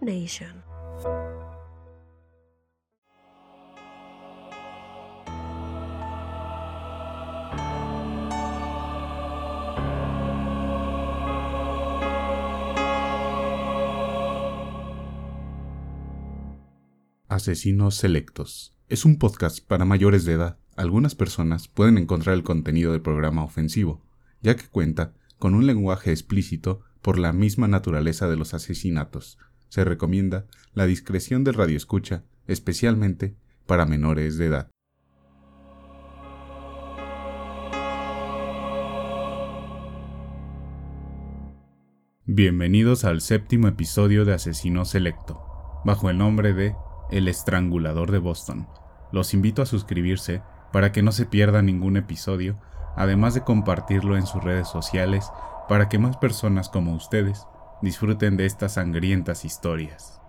Nation. Asesinos Selectos. Es un podcast para mayores de edad. Algunas personas pueden encontrar el contenido del programa ofensivo, ya que cuenta con un lenguaje explícito por la misma naturaleza de los asesinatos. Se recomienda la discreción del radioescucha, especialmente para menores de edad. Bienvenidos al séptimo episodio de Asesino Selecto, bajo el nombre de El Estrangulador de Boston. Los invito a suscribirse para que no se pierda ningún episodio, además de compartirlo en sus redes sociales para que más personas como ustedes disfruten de estas sangrientas historias.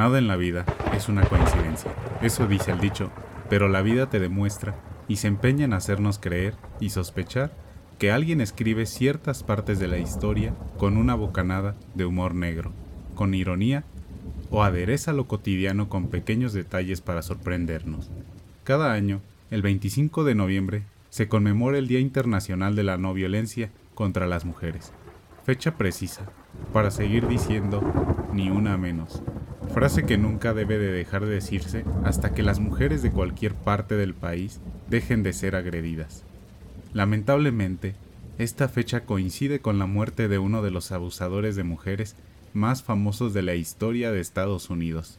Nada en la vida es una coincidencia, eso dice el dicho, pero la vida te demuestra y se empeña en hacernos creer y sospechar que alguien escribe ciertas partes de la historia con una bocanada de humor negro, con ironía o adereza lo cotidiano con pequeños detalles para sorprendernos. Cada año, el 25 de noviembre, se conmemora el Día Internacional de la No Violencia contra las Mujeres, fecha precisa para seguir diciendo ni una menos, frase que nunca debe de dejar de decirse hasta que las mujeres de cualquier parte del país dejen de ser agredidas. Lamentablemente, esta fecha coincide con la muerte de uno de los abusadores de mujeres más famosos de la historia de Estados Unidos.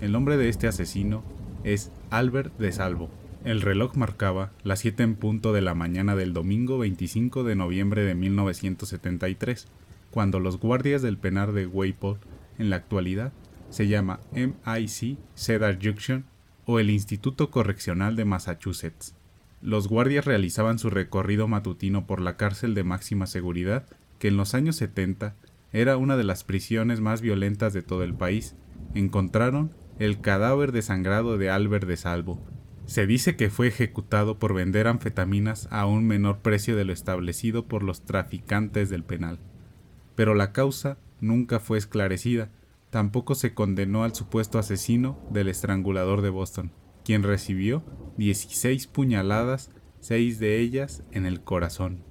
El nombre de este asesino es Albert de Salvo. El reloj marcaba las 7 en punto de la mañana del domingo 25 de noviembre de 1973, cuando los guardias del penar de Wayport, en la actualidad, se llama MIC Cedar Junction o el Instituto Correccional de Massachusetts. Los guardias realizaban su recorrido matutino por la cárcel de máxima seguridad, que en los años 70 era una de las prisiones más violentas de todo el país. Encontraron el cadáver desangrado de Albert de Salvo. Se dice que fue ejecutado por vender anfetaminas a un menor precio de lo establecido por los traficantes del penal. Pero la causa nunca fue esclarecida Tampoco se condenó al supuesto asesino del estrangulador de Boston, quien recibió 16 puñaladas, seis de ellas en el corazón.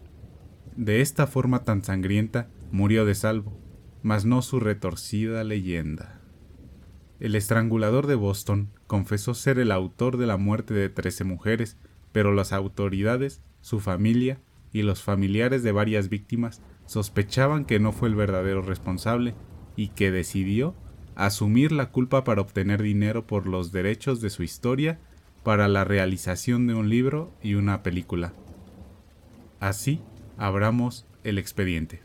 De esta forma tan sangrienta murió de salvo, mas no su retorcida leyenda. El estrangulador de Boston confesó ser el autor de la muerte de trece mujeres, pero las autoridades, su familia y los familiares de varias víctimas sospechaban que no fue el verdadero responsable y que decidió asumir la culpa para obtener dinero por los derechos de su historia para la realización de un libro y una película. Así abramos el expediente.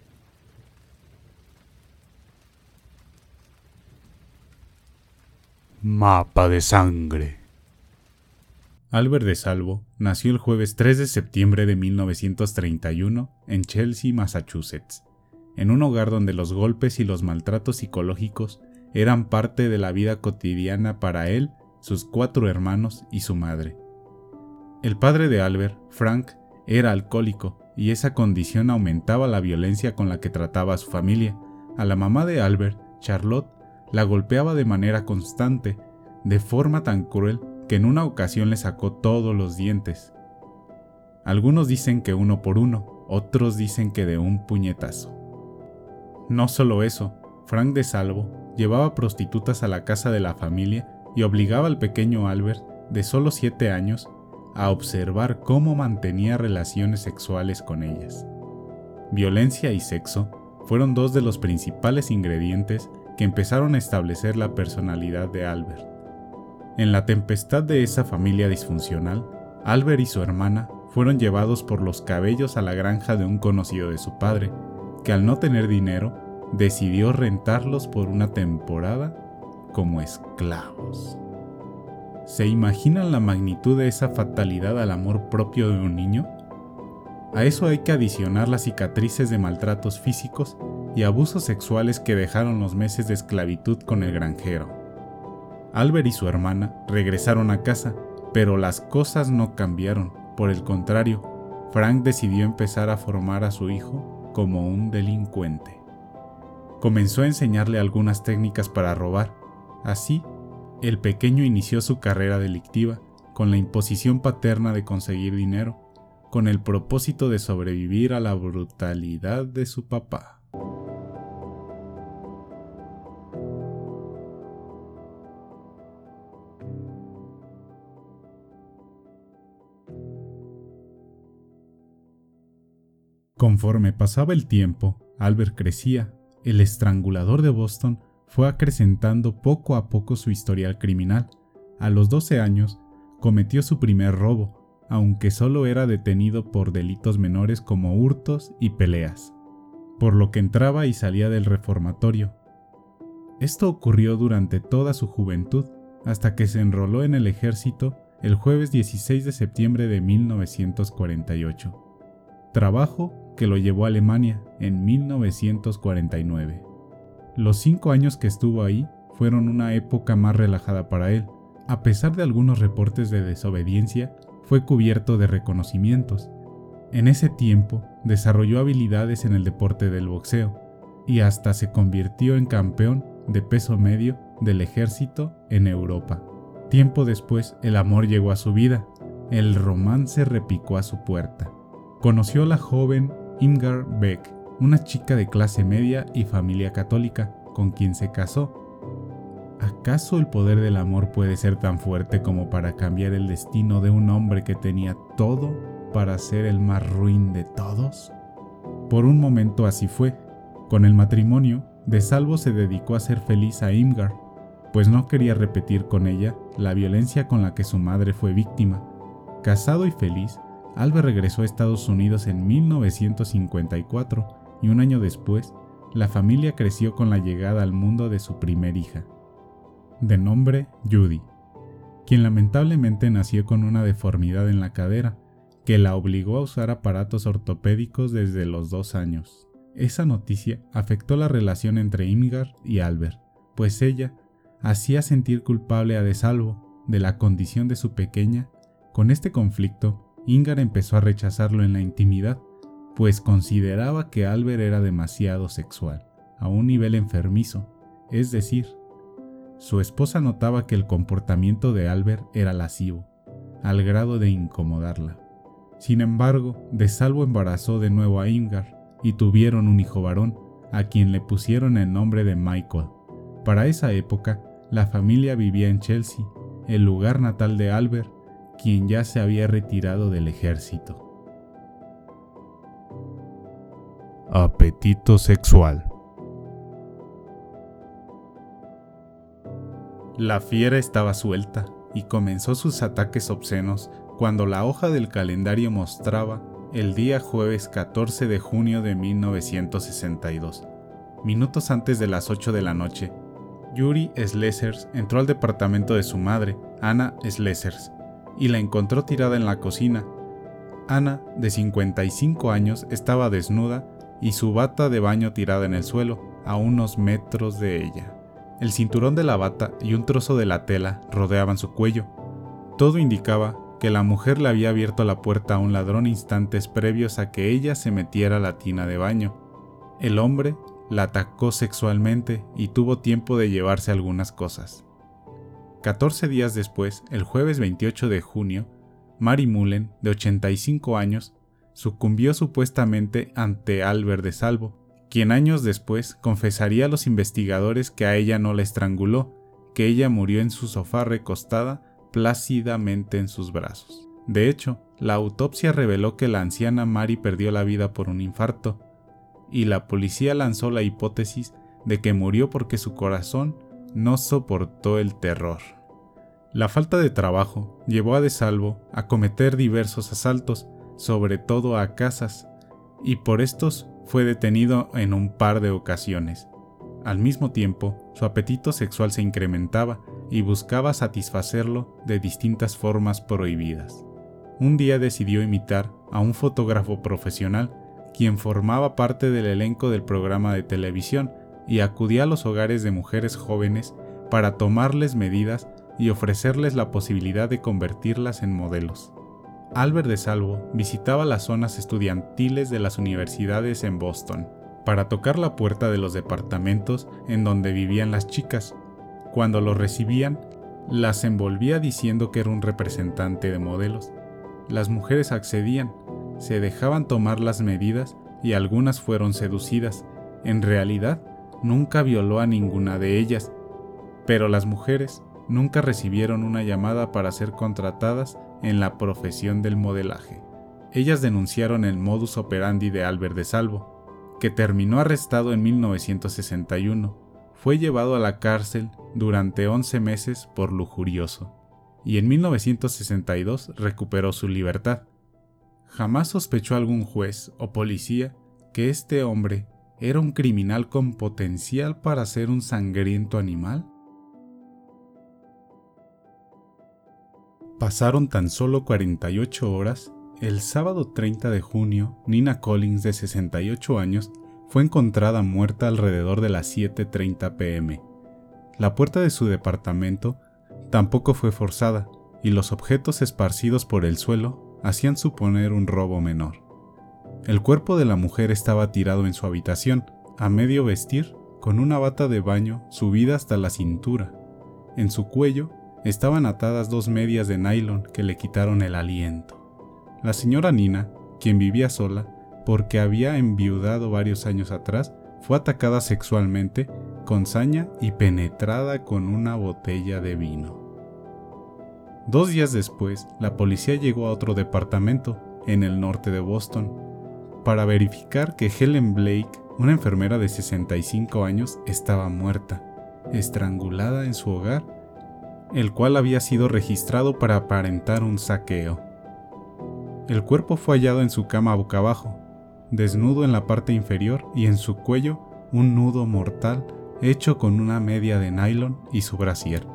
Mapa de sangre. Albert de Salvo nació el jueves 3 de septiembre de 1931 en Chelsea, Massachusetts en un hogar donde los golpes y los maltratos psicológicos eran parte de la vida cotidiana para él, sus cuatro hermanos y su madre. El padre de Albert, Frank, era alcohólico y esa condición aumentaba la violencia con la que trataba a su familia. A la mamá de Albert, Charlotte, la golpeaba de manera constante, de forma tan cruel que en una ocasión le sacó todos los dientes. Algunos dicen que uno por uno, otros dicen que de un puñetazo. No solo eso, Frank de Salvo llevaba prostitutas a la casa de la familia y obligaba al pequeño Albert, de solo siete años, a observar cómo mantenía relaciones sexuales con ellas. Violencia y sexo fueron dos de los principales ingredientes que empezaron a establecer la personalidad de Albert. En la tempestad de esa familia disfuncional, Albert y su hermana fueron llevados por los cabellos a la granja de un conocido de su padre, que al no tener dinero decidió rentarlos por una temporada como esclavos. ¿Se imaginan la magnitud de esa fatalidad al amor propio de un niño? A eso hay que adicionar las cicatrices de maltratos físicos y abusos sexuales que dejaron los meses de esclavitud con el granjero. Albert y su hermana regresaron a casa, pero las cosas no cambiaron. Por el contrario, Frank decidió empezar a formar a su hijo como un delincuente. Comenzó a enseñarle algunas técnicas para robar. Así, el pequeño inició su carrera delictiva con la imposición paterna de conseguir dinero, con el propósito de sobrevivir a la brutalidad de su papá. Conforme pasaba el tiempo, Albert crecía. El estrangulador de Boston fue acrecentando poco a poco su historial criminal. A los 12 años, cometió su primer robo, aunque solo era detenido por delitos menores como hurtos y peleas, por lo que entraba y salía del reformatorio. Esto ocurrió durante toda su juventud, hasta que se enroló en el ejército el jueves 16 de septiembre de 1948. Trabajo que lo llevó a Alemania en 1949. Los cinco años que estuvo ahí fueron una época más relajada para él. A pesar de algunos reportes de desobediencia, fue cubierto de reconocimientos. En ese tiempo desarrolló habilidades en el deporte del boxeo y hasta se convirtió en campeón de peso medio del ejército en Europa. Tiempo después el amor llegó a su vida, el romance repicó a su puerta. Conoció a la joven Imgar Beck, una chica de clase media y familia católica, con quien se casó. ¿Acaso el poder del amor puede ser tan fuerte como para cambiar el destino de un hombre que tenía todo para ser el más ruin de todos? Por un momento así fue. Con el matrimonio, De Salvo se dedicó a ser feliz a Imgar, pues no quería repetir con ella la violencia con la que su madre fue víctima. Casado y feliz, Albert regresó a Estados Unidos en 1954 y un año después, la familia creció con la llegada al mundo de su primer hija, de nombre Judy, quien lamentablemente nació con una deformidad en la cadera que la obligó a usar aparatos ortopédicos desde los dos años. Esa noticia afectó la relación entre Imgar y Albert, pues ella hacía sentir culpable a De Salvo de la condición de su pequeña. Con este conflicto, Ingar empezó a rechazarlo en la intimidad, pues consideraba que Albert era demasiado sexual, a un nivel enfermizo, es decir, su esposa notaba que el comportamiento de Albert era lascivo, al grado de incomodarla. Sin embargo, de salvo embarazó de nuevo a Ingar y tuvieron un hijo varón, a quien le pusieron el nombre de Michael. Para esa época, la familia vivía en Chelsea, el lugar natal de Albert, quien ya se había retirado del ejército. Apetito sexual. La fiera estaba suelta y comenzó sus ataques obscenos cuando la hoja del calendario mostraba el día jueves 14 de junio de 1962. Minutos antes de las 8 de la noche, Yuri Slesers entró al departamento de su madre, Anna Slesers, y la encontró tirada en la cocina. Ana, de 55 años, estaba desnuda y su bata de baño tirada en el suelo, a unos metros de ella. El cinturón de la bata y un trozo de la tela rodeaban su cuello. Todo indicaba que la mujer le había abierto la puerta a un ladrón instantes previos a que ella se metiera a la tina de baño. El hombre la atacó sexualmente y tuvo tiempo de llevarse algunas cosas. 14 días después, el jueves 28 de junio, Mary Mullen, de 85 años, sucumbió supuestamente ante Albert de Salvo, quien años después confesaría a los investigadores que a ella no la estranguló, que ella murió en su sofá recostada plácidamente en sus brazos. De hecho, la autopsia reveló que la anciana Mary perdió la vida por un infarto, y la policía lanzó la hipótesis de que murió porque su corazón no soportó el terror. La falta de trabajo llevó a De Salvo a cometer diversos asaltos, sobre todo a casas, y por estos fue detenido en un par de ocasiones. Al mismo tiempo, su apetito sexual se incrementaba y buscaba satisfacerlo de distintas formas prohibidas. Un día decidió imitar a un fotógrafo profesional quien formaba parte del elenco del programa de televisión y acudía a los hogares de mujeres jóvenes para tomarles medidas y ofrecerles la posibilidad de convertirlas en modelos. Albert de Salvo visitaba las zonas estudiantiles de las universidades en Boston para tocar la puerta de los departamentos en donde vivían las chicas. Cuando lo recibían, las envolvía diciendo que era un representante de modelos. Las mujeres accedían, se dejaban tomar las medidas y algunas fueron seducidas. En realidad, nunca violó a ninguna de ellas, pero las mujeres nunca recibieron una llamada para ser contratadas en la profesión del modelaje. Ellas denunciaron el modus operandi de Albert de Salvo, que terminó arrestado en 1961. Fue llevado a la cárcel durante 11 meses por lujurioso, y en 1962 recuperó su libertad. Jamás sospechó algún juez o policía que este hombre era un criminal con potencial para ser un sangriento animal? Pasaron tan solo 48 horas. El sábado 30 de junio, Nina Collins, de 68 años, fue encontrada muerta alrededor de las 7.30 pm. La puerta de su departamento tampoco fue forzada y los objetos esparcidos por el suelo hacían suponer un robo menor. El cuerpo de la mujer estaba tirado en su habitación, a medio vestir, con una bata de baño subida hasta la cintura. En su cuello estaban atadas dos medias de nylon que le quitaron el aliento. La señora Nina, quien vivía sola, porque había enviudado varios años atrás, fue atacada sexualmente con saña y penetrada con una botella de vino. Dos días después, la policía llegó a otro departamento, en el norte de Boston, para verificar que Helen Blake, una enfermera de 65 años, estaba muerta, estrangulada en su hogar, el cual había sido registrado para aparentar un saqueo. El cuerpo fue hallado en su cama boca abajo, desnudo en la parte inferior y en su cuello un nudo mortal hecho con una media de nylon y su brasier.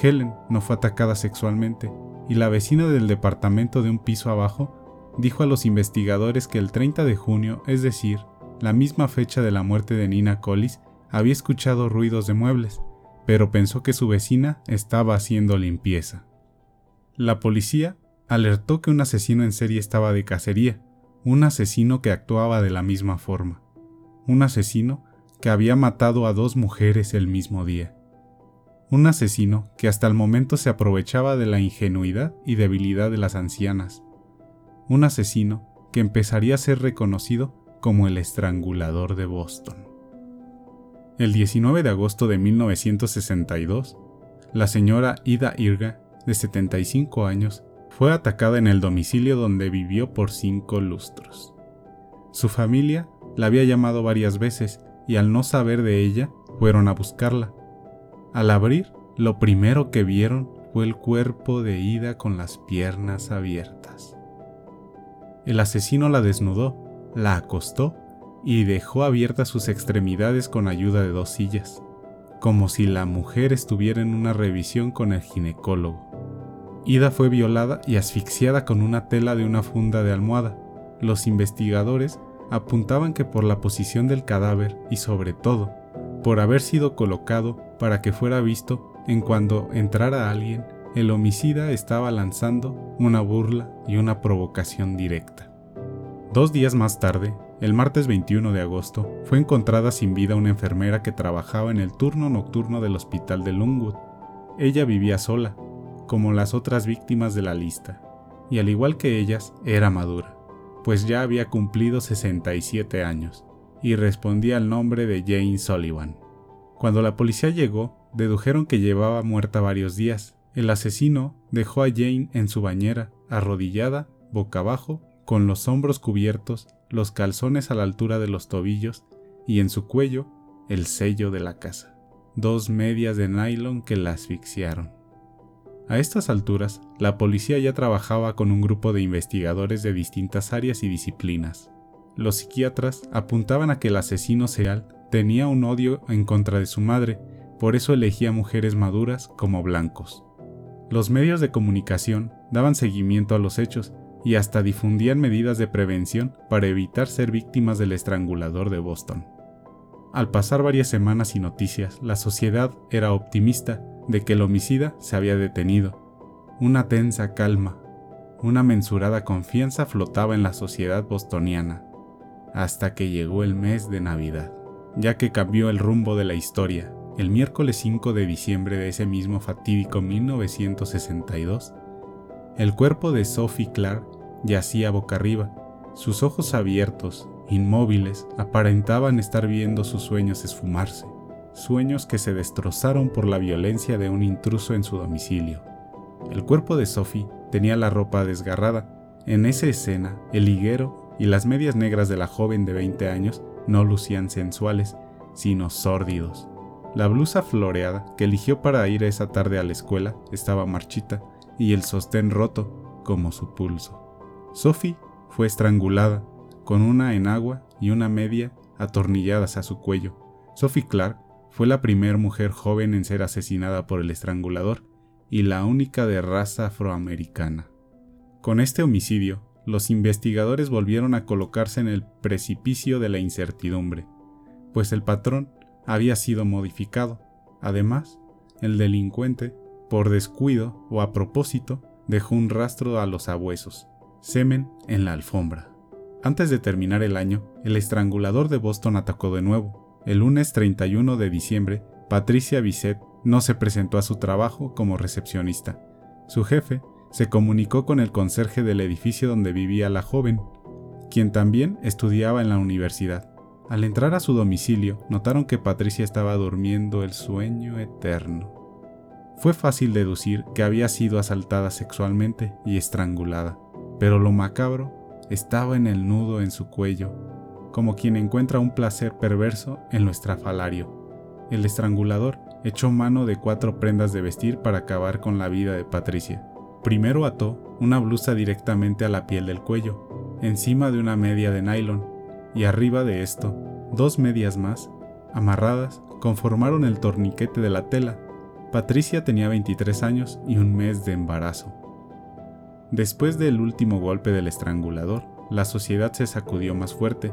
Helen no fue atacada sexualmente y la vecina del departamento de un piso abajo dijo a los investigadores que el 30 de junio, es decir, la misma fecha de la muerte de Nina Collis, había escuchado ruidos de muebles, pero pensó que su vecina estaba haciendo limpieza. La policía alertó que un asesino en serie estaba de cacería, un asesino que actuaba de la misma forma, un asesino que había matado a dos mujeres el mismo día, un asesino que hasta el momento se aprovechaba de la ingenuidad y debilidad de las ancianas, un asesino que empezaría a ser reconocido como el estrangulador de Boston. El 19 de agosto de 1962, la señora Ida Irga, de 75 años, fue atacada en el domicilio donde vivió por cinco lustros. Su familia la había llamado varias veces y al no saber de ella, fueron a buscarla. Al abrir, lo primero que vieron fue el cuerpo de Ida con las piernas abiertas. El asesino la desnudó, la acostó y dejó abiertas sus extremidades con ayuda de dos sillas, como si la mujer estuviera en una revisión con el ginecólogo. Ida fue violada y asfixiada con una tela de una funda de almohada. Los investigadores apuntaban que por la posición del cadáver y sobre todo por haber sido colocado para que fuera visto en cuando entrara alguien el homicida estaba lanzando una burla y una provocación directa. Dos días más tarde, el martes 21 de agosto, fue encontrada sin vida una enfermera que trabajaba en el turno nocturno del hospital de Longwood. Ella vivía sola, como las otras víctimas de la lista, y al igual que ellas, era madura, pues ya había cumplido 67 años, y respondía al nombre de Jane Sullivan. Cuando la policía llegó, dedujeron que llevaba muerta varios días, el asesino dejó a Jane en su bañera, arrodillada, boca abajo, con los hombros cubiertos, los calzones a la altura de los tobillos y en su cuello el sello de la casa, dos medias de nylon que la asfixiaron. A estas alturas, la policía ya trabajaba con un grupo de investigadores de distintas áreas y disciplinas. Los psiquiatras apuntaban a que el asesino serial tenía un odio en contra de su madre, por eso elegía mujeres maduras como blancos. Los medios de comunicación daban seguimiento a los hechos y hasta difundían medidas de prevención para evitar ser víctimas del estrangulador de Boston. Al pasar varias semanas y noticias, la sociedad era optimista de que el homicida se había detenido. Una tensa calma, una mensurada confianza flotaba en la sociedad bostoniana, hasta que llegó el mes de Navidad, ya que cambió el rumbo de la historia. El miércoles 5 de diciembre de ese mismo fatídico 1962, el cuerpo de Sophie Clark yacía boca arriba, sus ojos abiertos, inmóviles, aparentaban estar viendo sus sueños esfumarse, sueños que se destrozaron por la violencia de un intruso en su domicilio. El cuerpo de Sophie tenía la ropa desgarrada. En esa escena, el higuero y las medias negras de la joven de 20 años no lucían sensuales, sino sórdidos. La blusa floreada que eligió para ir esa tarde a la escuela estaba marchita y el sostén roto como su pulso. Sophie fue estrangulada con una enagua y una media atornilladas a su cuello. Sophie Clark fue la primera mujer joven en ser asesinada por el estrangulador y la única de raza afroamericana. Con este homicidio, los investigadores volvieron a colocarse en el precipicio de la incertidumbre, pues el patrón había sido modificado. Además, el delincuente, por descuido o a propósito, dejó un rastro a los abuesos, semen en la alfombra. Antes de terminar el año, el estrangulador de Boston atacó de nuevo. El lunes 31 de diciembre, Patricia Bisset no se presentó a su trabajo como recepcionista. Su jefe se comunicó con el conserje del edificio donde vivía la joven, quien también estudiaba en la universidad. Al entrar a su domicilio, notaron que Patricia estaba durmiendo el sueño eterno. Fue fácil deducir que había sido asaltada sexualmente y estrangulada, pero lo macabro estaba en el nudo en su cuello, como quien encuentra un placer perverso en lo estrafalario. El estrangulador echó mano de cuatro prendas de vestir para acabar con la vida de Patricia. Primero ató una blusa directamente a la piel del cuello, encima de una media de nylon, y arriba de esto, dos medias más, amarradas, conformaron el torniquete de la tela. Patricia tenía 23 años y un mes de embarazo. Después del último golpe del estrangulador, la sociedad se sacudió más fuerte.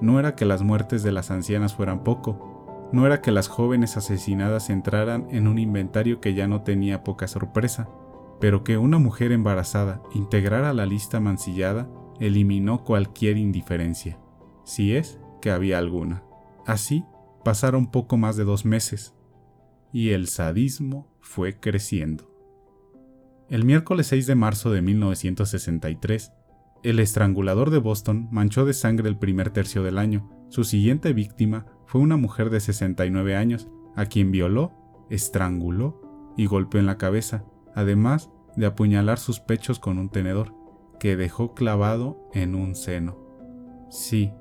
No era que las muertes de las ancianas fueran poco, no era que las jóvenes asesinadas entraran en un inventario que ya no tenía poca sorpresa, pero que una mujer embarazada integrara la lista mancillada eliminó cualquier indiferencia, si es que había alguna. Así pasaron poco más de dos meses, y el sadismo fue creciendo. El miércoles 6 de marzo de 1963, el estrangulador de Boston manchó de sangre el primer tercio del año. Su siguiente víctima fue una mujer de 69 años, a quien violó, estranguló y golpeó en la cabeza, además de apuñalar sus pechos con un tenedor, que dejó clavado en un seno. Sí,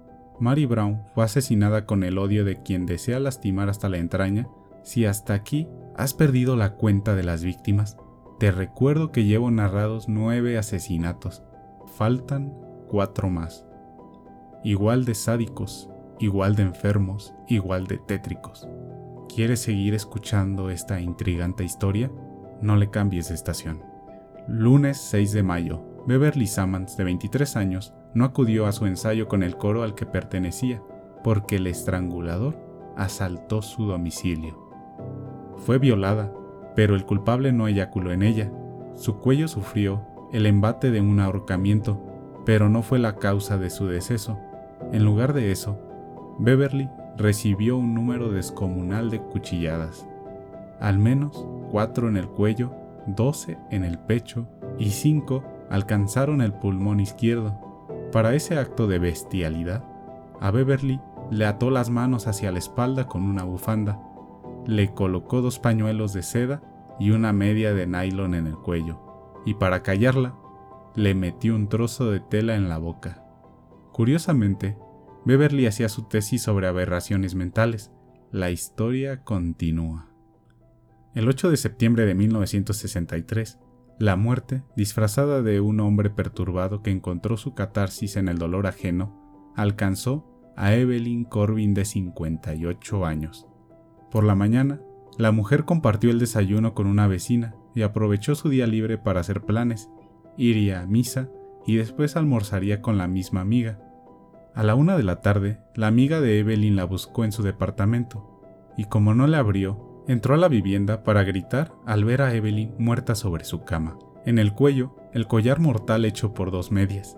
Mary Brown fue asesinada con el odio de quien desea lastimar hasta la entraña. Si hasta aquí has perdido la cuenta de las víctimas, te recuerdo que llevo narrados nueve asesinatos. Faltan cuatro más. Igual de sádicos, igual de enfermos, igual de tétricos. ¿Quieres seguir escuchando esta intrigante historia? No le cambies de estación. Lunes 6 de mayo. Beverly Sammons, de 23 años, no acudió a su ensayo con el coro al que pertenecía, porque el estrangulador asaltó su domicilio. Fue violada pero el culpable no eyaculó en ella. Su cuello sufrió el embate de un ahorcamiento, pero no fue la causa de su deceso. En lugar de eso, Beverly recibió un número descomunal de cuchilladas, al menos cuatro en el cuello, doce en el pecho y cinco alcanzaron el pulmón izquierdo. Para ese acto de bestialidad, a Beverly le ató las manos hacia la espalda con una bufanda le colocó dos pañuelos de seda y una media de nylon en el cuello, y para callarla, le metió un trozo de tela en la boca. Curiosamente, Beverly hacía su tesis sobre aberraciones mentales. La historia continúa. El 8 de septiembre de 1963, la muerte, disfrazada de un hombre perturbado que encontró su catarsis en el dolor ajeno, alcanzó a Evelyn Corbin de 58 años. Por la mañana, La mujer compartió el desayuno con una vecina y aprovechó su día libre para hacer planes. Iría a misa y después almorzaría con la misma amiga. A la una de la tarde, la amiga de Evelyn la buscó en su departamento, y como no le abrió, entró a la vivienda para gritar al ver a Evelyn muerta sobre su cama. En el cuello, el collar mortal hecho por dos medias.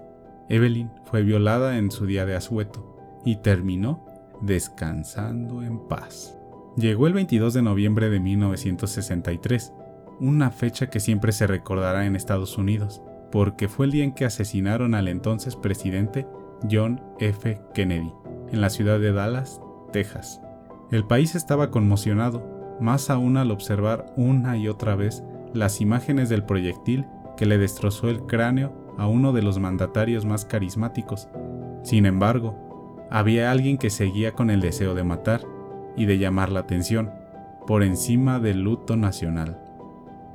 Evelyn fue violada en su día de asueto y terminó descansando en paz. Llegó el 22 de noviembre de 1963, una fecha que siempre se recordará en Estados Unidos, porque fue el día en que asesinaron al entonces presidente John F. Kennedy, en la ciudad de Dallas, Texas. El país estaba conmocionado, más aún al observar una y otra vez las imágenes del proyectil que le destrozó el cráneo a uno de los mandatarios más carismáticos. Sin embargo, había alguien que seguía con el deseo de matar y de llamar la atención, por encima del luto nacional.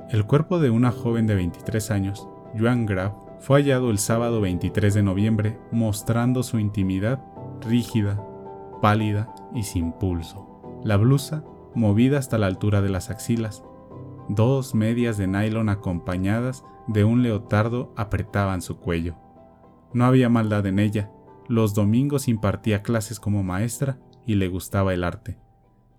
El cuerpo de una joven de 23 años, Joan Graf, fue hallado el sábado 23 de noviembre mostrando su intimidad rígida, pálida y sin pulso. La blusa movida hasta la altura de las axilas. Dos medias de nylon acompañadas de un leotardo apretaban su cuello. No había maldad en ella. Los domingos impartía clases como maestra y le gustaba el arte.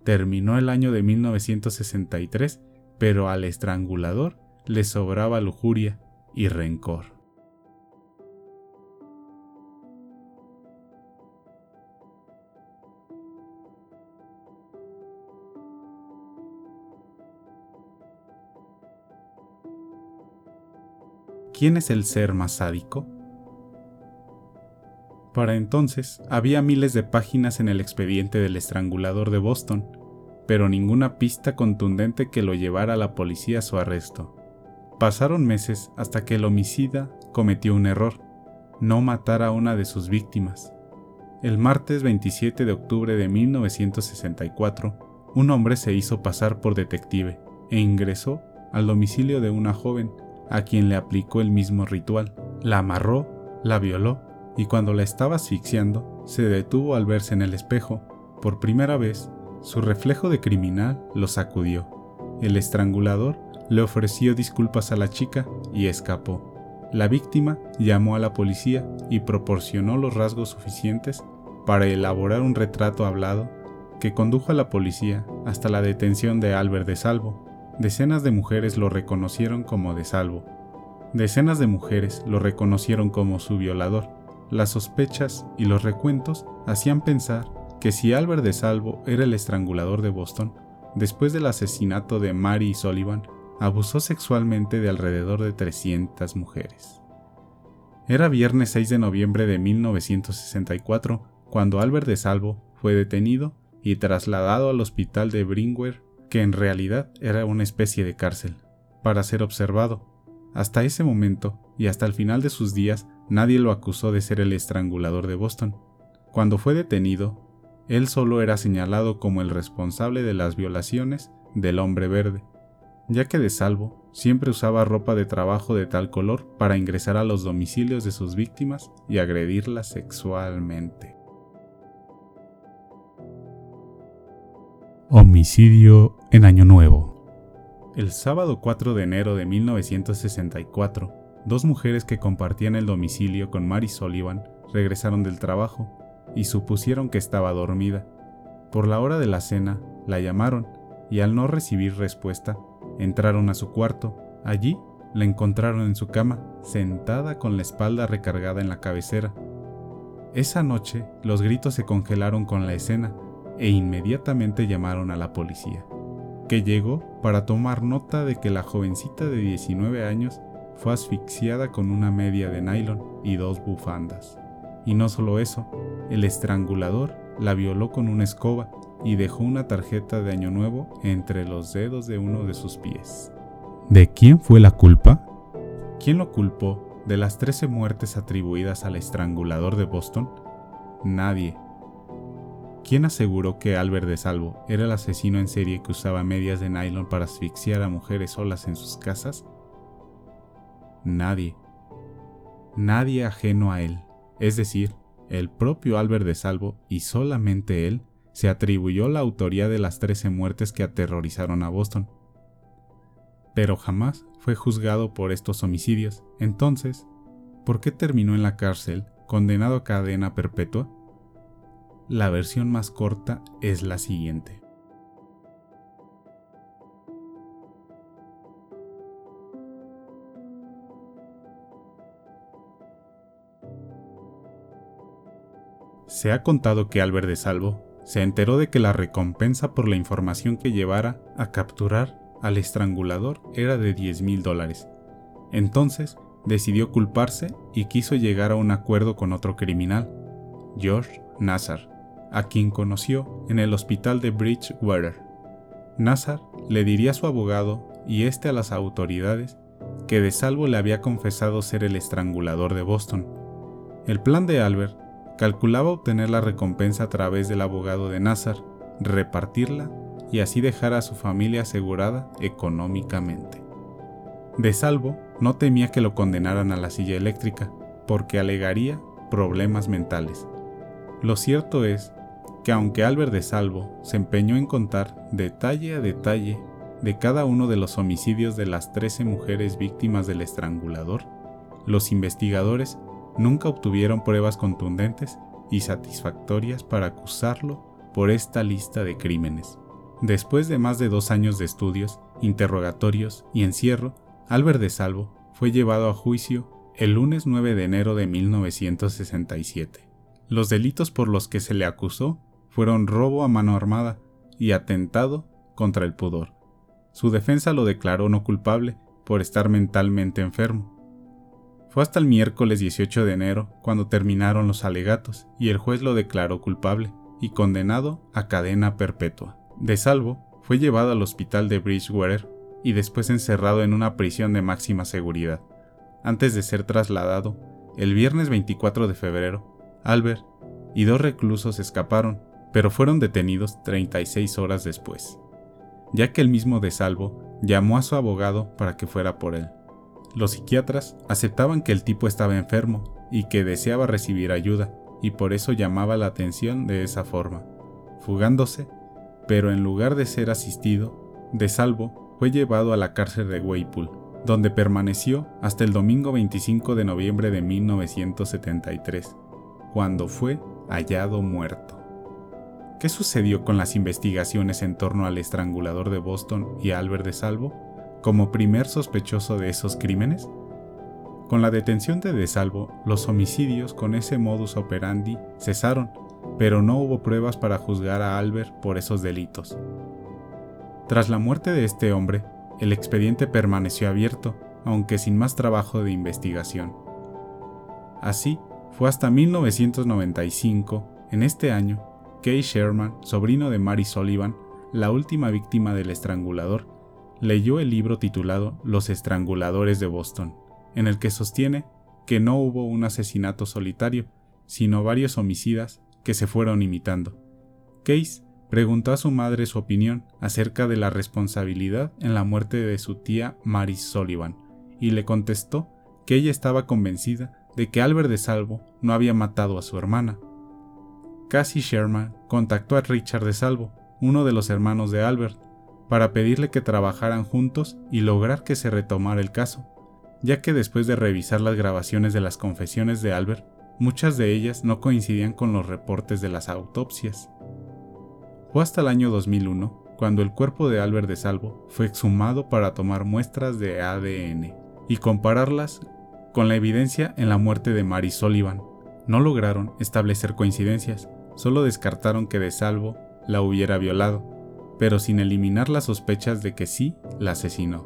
Terminó el año de 1963, pero al estrangulador le sobraba lujuria y rencor. ¿Quién es el ser más sádico? Para entonces había miles de páginas en el expediente del estrangulador de Boston, pero ninguna pista contundente que lo llevara a la policía a su arresto. Pasaron meses hasta que el homicida cometió un error, no matar a una de sus víctimas. El martes 27 de octubre de 1964, un hombre se hizo pasar por detective e ingresó al domicilio de una joven a quien le aplicó el mismo ritual. La amarró, la violó y cuando la estaba asfixiando, se detuvo al verse en el espejo. Por primera vez, su reflejo de criminal lo sacudió. El estrangulador le ofreció disculpas a la chica y escapó. La víctima llamó a la policía y proporcionó los rasgos suficientes para elaborar un retrato hablado que condujo a la policía hasta la detención de Albert de Salvo, Decenas de mujeres lo reconocieron como de salvo. Decenas de mujeres lo reconocieron como su violador. Las sospechas y los recuentos hacían pensar que si Albert de Salvo era el estrangulador de Boston, después del asesinato de Mary Sullivan, abusó sexualmente de alrededor de 300 mujeres. Era viernes 6 de noviembre de 1964 cuando Albert de Salvo fue detenido y trasladado al hospital de Bringware que en realidad era una especie de cárcel, para ser observado. Hasta ese momento y hasta el final de sus días nadie lo acusó de ser el estrangulador de Boston. Cuando fue detenido, él solo era señalado como el responsable de las violaciones del hombre verde, ya que de salvo siempre usaba ropa de trabajo de tal color para ingresar a los domicilios de sus víctimas y agredirlas sexualmente. Homicidio en Año Nuevo. El sábado 4 de enero de 1964, dos mujeres que compartían el domicilio con Mary Sullivan regresaron del trabajo y supusieron que estaba dormida. Por la hora de la cena, la llamaron y al no recibir respuesta, entraron a su cuarto. Allí la encontraron en su cama, sentada con la espalda recargada en la cabecera. Esa noche los gritos se congelaron con la escena e inmediatamente llamaron a la policía, que llegó para tomar nota de que la jovencita de 19 años fue asfixiada con una media de nylon y dos bufandas. Y no solo eso, el estrangulador la violó con una escoba y dejó una tarjeta de Año Nuevo entre los dedos de uno de sus pies. ¿De quién fue la culpa? ¿Quién lo culpó de las 13 muertes atribuidas al estrangulador de Boston? Nadie, ¿Quién aseguró que Albert de Salvo era el asesino en serie que usaba medias de nylon para asfixiar a mujeres solas en sus casas? Nadie. Nadie ajeno a él, es decir, el propio Albert de Salvo y solamente él, se atribuyó la autoría de las 13 muertes que aterrorizaron a Boston. Pero jamás fue juzgado por estos homicidios. Entonces, ¿por qué terminó en la cárcel condenado a cadena perpetua? La versión más corta es la siguiente. Se ha contado que Albert de Salvo se enteró de que la recompensa por la información que llevara a capturar al estrangulador era de 10 mil dólares. Entonces decidió culparse y quiso llegar a un acuerdo con otro criminal, George Nazar, a quien conoció en el hospital de Bridgewater. Nazar le diría a su abogado y este a las autoridades que de salvo le había confesado ser el estrangulador de Boston. El plan de Albert calculaba obtener la recompensa a través del abogado de Nazar, repartirla y así dejar a su familia asegurada económicamente. De salvo no temía que lo condenaran a la silla eléctrica, porque alegaría problemas mentales. Lo cierto es que aunque Albert de Salvo se empeñó en contar detalle a detalle de cada uno de los homicidios de las 13 mujeres víctimas del estrangulador, los investigadores nunca obtuvieron pruebas contundentes y satisfactorias para acusarlo por esta lista de crímenes. Después de más de dos años de estudios, interrogatorios y encierro, Albert de Salvo fue llevado a juicio el lunes 9 de enero de 1967. Los delitos por los que se le acusó fueron robo a mano armada y atentado contra el pudor. Su defensa lo declaró no culpable por estar mentalmente enfermo. Fue hasta el miércoles 18 de enero cuando terminaron los alegatos y el juez lo declaró culpable y condenado a cadena perpetua. De salvo, fue llevado al hospital de Bridgewater y después encerrado en una prisión de máxima seguridad. Antes de ser trasladado, el viernes 24 de febrero, Albert y dos reclusos escaparon pero fueron detenidos 36 horas después, ya que el mismo de Salvo llamó a su abogado para que fuera por él. Los psiquiatras aceptaban que el tipo estaba enfermo y que deseaba recibir ayuda, y por eso llamaba la atención de esa forma, fugándose, pero en lugar de ser asistido, de salvo fue llevado a la cárcel de Waypool, donde permaneció hasta el domingo 25 de noviembre de 1973, cuando fue hallado muerto. ¿Qué sucedió con las investigaciones en torno al estrangulador de Boston y Albert de Salvo como primer sospechoso de esos crímenes? Con la detención de De Salvo, los homicidios con ese modus operandi cesaron, pero no hubo pruebas para juzgar a Albert por esos delitos. Tras la muerte de este hombre, el expediente permaneció abierto, aunque sin más trabajo de investigación. Así, fue hasta 1995, en este año, Kay Sherman, sobrino de Mary Sullivan, la última víctima del estrangulador, leyó el libro titulado Los estranguladores de Boston, en el que sostiene que no hubo un asesinato solitario, sino varios homicidas que se fueron imitando. Case preguntó a su madre su opinión acerca de la responsabilidad en la muerte de su tía Mary Sullivan, y le contestó que ella estaba convencida de que Albert de Salvo no había matado a su hermana, Cassie Sherman contactó a Richard de Salvo, uno de los hermanos de Albert, para pedirle que trabajaran juntos y lograr que se retomara el caso, ya que después de revisar las grabaciones de las confesiones de Albert, muchas de ellas no coincidían con los reportes de las autopsias. Fue hasta el año 2001 cuando el cuerpo de Albert de Salvo fue exhumado para tomar muestras de ADN y compararlas con la evidencia en la muerte de Mary Sullivan. No lograron establecer coincidencias, solo descartaron que de salvo la hubiera violado, pero sin eliminar las sospechas de que sí la asesinó.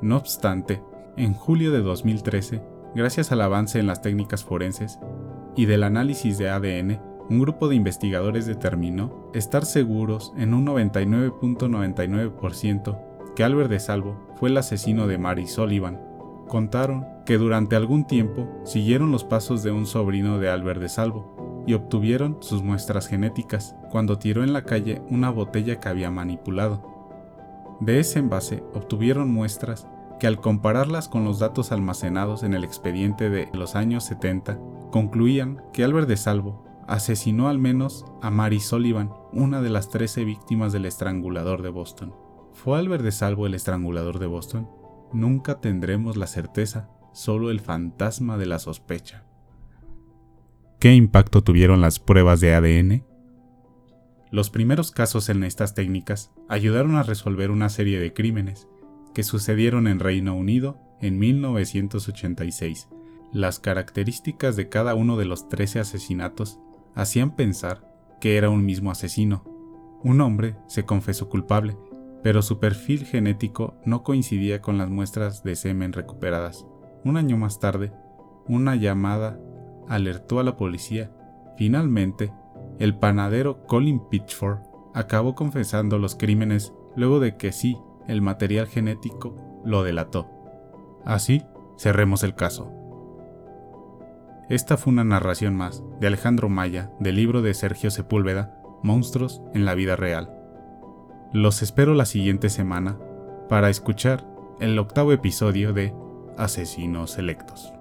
No obstante, en julio de 2013, gracias al avance en las técnicas forenses y del análisis de ADN, un grupo de investigadores determinó estar seguros en un 99.99% que Albert de Salvo fue el asesino de Mary Sullivan. Contaron que durante algún tiempo siguieron los pasos de un sobrino de Albert de Salvo, y obtuvieron sus muestras genéticas cuando tiró en la calle una botella que había manipulado. De ese envase obtuvieron muestras que al compararlas con los datos almacenados en el expediente de los años 70, concluían que Albert de Salvo asesinó al menos a Mary Sullivan, una de las 13 víctimas del estrangulador de Boston. ¿Fue Albert de Salvo el estrangulador de Boston? Nunca tendremos la certeza, solo el fantasma de la sospecha. ¿Qué impacto tuvieron las pruebas de ADN? Los primeros casos en estas técnicas ayudaron a resolver una serie de crímenes que sucedieron en Reino Unido en 1986. Las características de cada uno de los 13 asesinatos hacían pensar que era un mismo asesino. Un hombre se confesó culpable, pero su perfil genético no coincidía con las muestras de semen recuperadas. Un año más tarde, una llamada alertó a la policía. Finalmente, el panadero Colin Pitchford acabó confesando los crímenes luego de que sí, el material genético lo delató. Así, cerremos el caso. Esta fue una narración más de Alejandro Maya del libro de Sergio Sepúlveda, Monstruos en la vida real. Los espero la siguiente semana para escuchar el octavo episodio de Asesinos Selectos.